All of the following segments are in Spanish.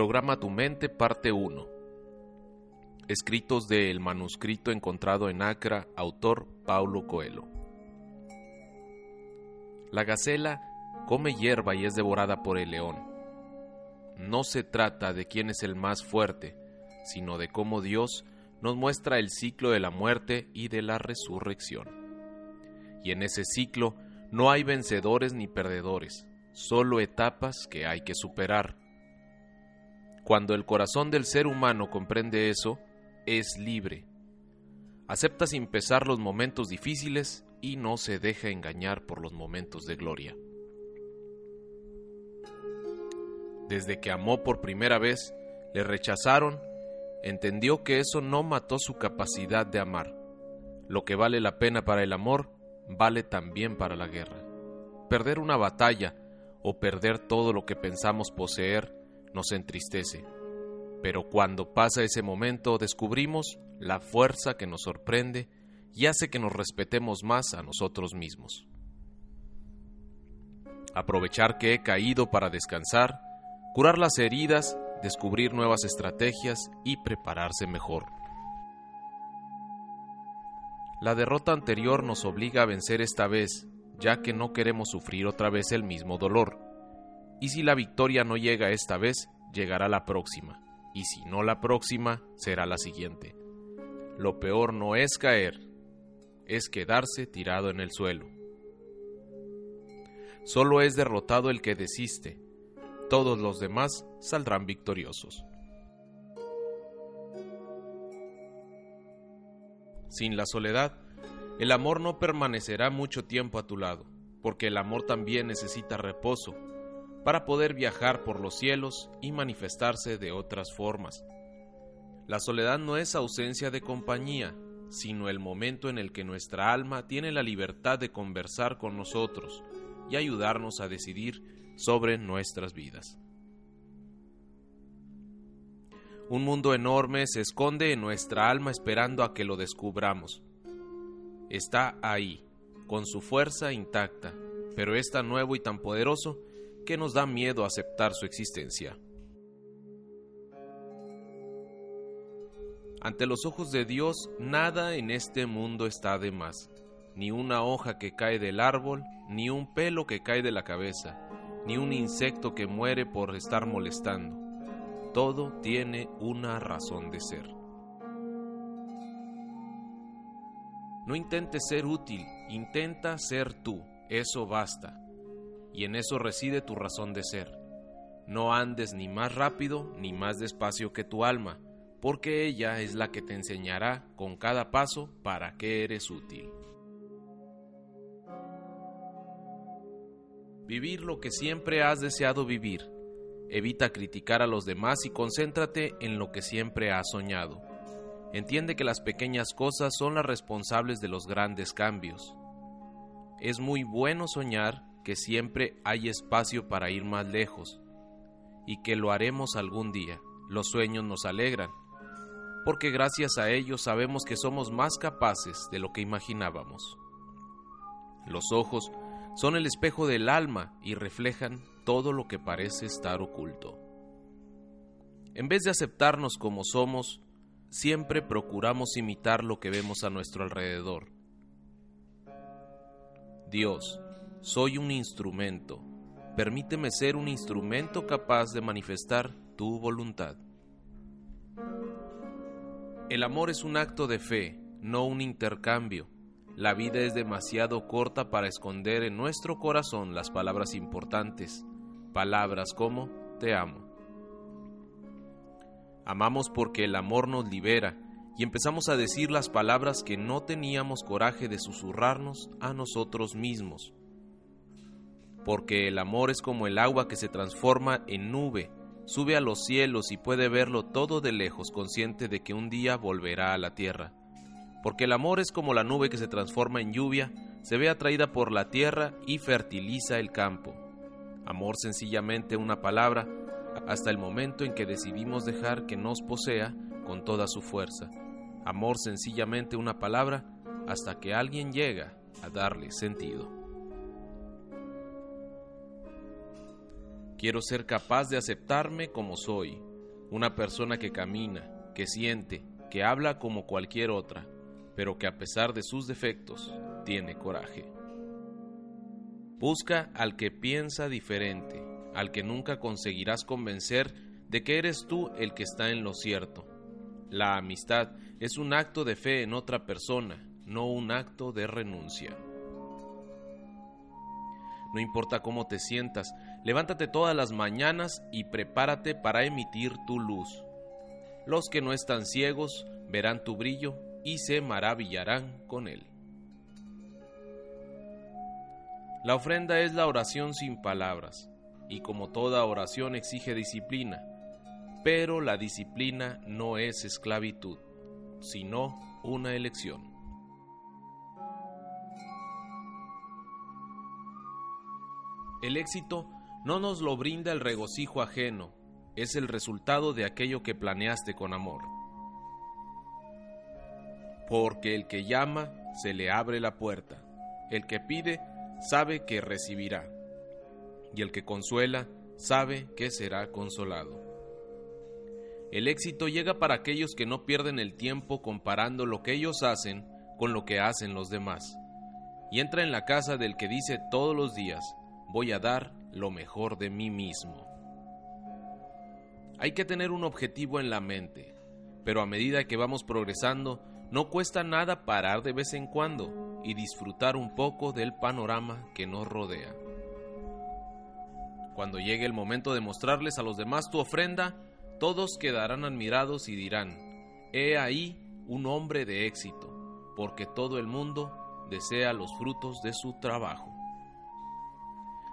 Programa Tu Mente, parte 1. Escritos del manuscrito encontrado en Acra, autor Paulo Coelho. La gacela come hierba y es devorada por el león. No se trata de quién es el más fuerte, sino de cómo Dios nos muestra el ciclo de la muerte y de la resurrección. Y en ese ciclo no hay vencedores ni perdedores, solo etapas que hay que superar cuando el corazón del ser humano comprende eso, es libre. Acepta sin pesar los momentos difíciles y no se deja engañar por los momentos de gloria. Desde que amó por primera vez, le rechazaron, entendió que eso no mató su capacidad de amar. Lo que vale la pena para el amor, vale también para la guerra. Perder una batalla o perder todo lo que pensamos poseer nos entristece. Pero cuando pasa ese momento descubrimos la fuerza que nos sorprende y hace que nos respetemos más a nosotros mismos. Aprovechar que he caído para descansar, curar las heridas, descubrir nuevas estrategias y prepararse mejor. La derrota anterior nos obliga a vencer esta vez, ya que no queremos sufrir otra vez el mismo dolor y si la victoria no llega esta vez, llegará la próxima, y si no la próxima, será la siguiente. Lo peor no es caer, es quedarse tirado en el suelo. Solo es derrotado el que desiste, todos los demás saldrán victoriosos. Sin la soledad, el amor no permanecerá mucho tiempo a tu lado, porque el amor también necesita reposo, para poder viajar por los cielos y manifestarse de otras formas. La soledad no es ausencia de compañía, sino el momento en el que nuestra alma tiene la libertad de conversar con nosotros y ayudarnos a decidir sobre nuestras vidas. Un mundo enorme se esconde en nuestra alma esperando a que lo descubramos. Está ahí, con su fuerza intacta, pero es tan nuevo y tan poderoso que nos da miedo aceptar su existencia. Ante los ojos de Dios, nada en este mundo está de más, ni una hoja que cae del árbol, ni un pelo que cae de la cabeza, ni un insecto que muere por estar molestando. Todo tiene una razón de ser. No intentes ser útil, intenta ser tú, eso basta y en eso reside tu razón de ser. No andes ni más rápido ni más despacio que tu alma, porque ella es la que te enseñará con cada paso para qué eres útil. Vivir lo que siempre has deseado vivir. Evita criticar a los demás y concéntrate en lo que siempre has soñado. Entiende que las pequeñas cosas son las responsables de los grandes cambios. Es muy bueno soñar que siempre hay espacio para ir más lejos y que lo haremos algún día. Los sueños nos alegran, porque gracias a ellos sabemos que somos más capaces de lo que imaginábamos. Los ojos son el espejo del alma y reflejan todo lo que parece estar oculto. En vez de aceptarnos como somos, siempre procuramos imitar lo que vemos a nuestro alrededor. Dios, soy un instrumento. Permíteme ser un instrumento capaz de manifestar tu voluntad. El amor es un acto de fe, no un intercambio. La vida es demasiado corta para esconder en nuestro corazón las palabras importantes, palabras como te amo. Amamos porque el amor nos libera y empezamos a decir las palabras que no teníamos coraje de susurrarnos a nosotros mismos. Porque el amor es como el agua que se transforma en nube, sube a los cielos y puede verlo todo de lejos, consciente de que un día volverá a la tierra. Porque el amor es como la nube que se transforma en lluvia, se ve atraída por la tierra y fertiliza el campo. Amor sencillamente una palabra, hasta el momento en que decidimos dejar que nos posea con toda su fuerza. Amor sencillamente una palabra hasta que alguien llega a darle sentido. Quiero ser capaz de aceptarme como soy, una persona que camina, que siente, que habla como cualquier otra, pero que a pesar de sus defectos tiene coraje. Busca al que piensa diferente, al que nunca conseguirás convencer de que eres tú el que está en lo cierto. La amistad es un acto de fe en otra persona, no un acto de renuncia. No importa cómo te sientas, levántate todas las mañanas y prepárate para emitir tu luz. Los que no están ciegos verán tu brillo y se maravillarán con él. La ofrenda es la oración sin palabras y como toda oración exige disciplina, pero la disciplina no es esclavitud, sino una elección. El éxito no nos lo brinda el regocijo ajeno, es el resultado de aquello que planeaste con amor. Porque el que llama, se le abre la puerta, el que pide, sabe que recibirá y el que consuela sabe que será consolado. El éxito llega para aquellos que no pierden el tiempo comparando lo que ellos hacen con lo que hacen los demás, y entra en la casa del que dice todos los días, voy a dar lo mejor de mí mismo. Hay que tener un objetivo en la mente, pero a medida que vamos progresando, no cuesta nada parar de vez en cuando y disfrutar un poco del panorama que nos rodea. Cuando llegue el momento de mostrarles a los demás tu ofrenda, todos quedarán admirados y dirán, He ahí un hombre de éxito, porque todo el mundo desea los frutos de su trabajo.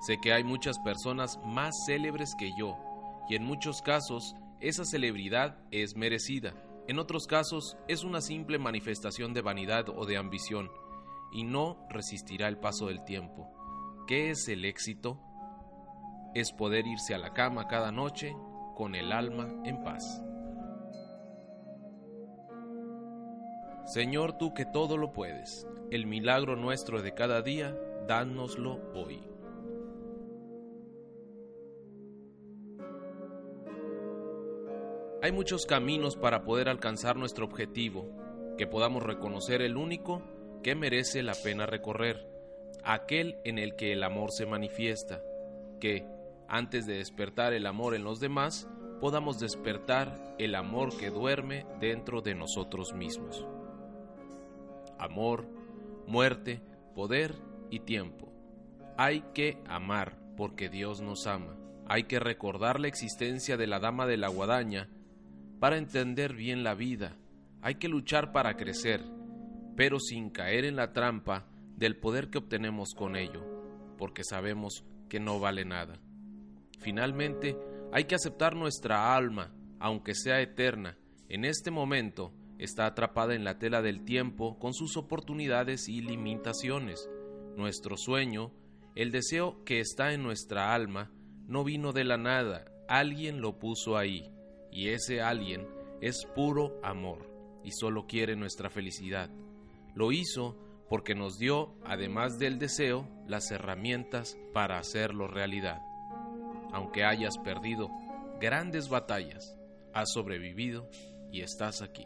Sé que hay muchas personas más célebres que yo, y en muchos casos esa celebridad es merecida. En otros casos es una simple manifestación de vanidad o de ambición, y no resistirá el paso del tiempo. ¿Qué es el éxito? es poder irse a la cama cada noche con el alma en paz. Señor, tú que todo lo puedes, el milagro nuestro de cada día, dánoslo hoy. Hay muchos caminos para poder alcanzar nuestro objetivo, que podamos reconocer el único que merece la pena recorrer, aquel en el que el amor se manifiesta, que, antes de despertar el amor en los demás, podamos despertar el amor que duerme dentro de nosotros mismos. Amor, muerte, poder y tiempo. Hay que amar porque Dios nos ama. Hay que recordar la existencia de la Dama de la Guadaña para entender bien la vida. Hay que luchar para crecer, pero sin caer en la trampa del poder que obtenemos con ello, porque sabemos que no vale nada. Finalmente, hay que aceptar nuestra alma, aunque sea eterna, en este momento está atrapada en la tela del tiempo con sus oportunidades y limitaciones. Nuestro sueño, el deseo que está en nuestra alma, no vino de la nada, alguien lo puso ahí, y ese alguien es puro amor, y solo quiere nuestra felicidad. Lo hizo porque nos dio, además del deseo, las herramientas para hacerlo realidad aunque hayas perdido grandes batallas, has sobrevivido y estás aquí.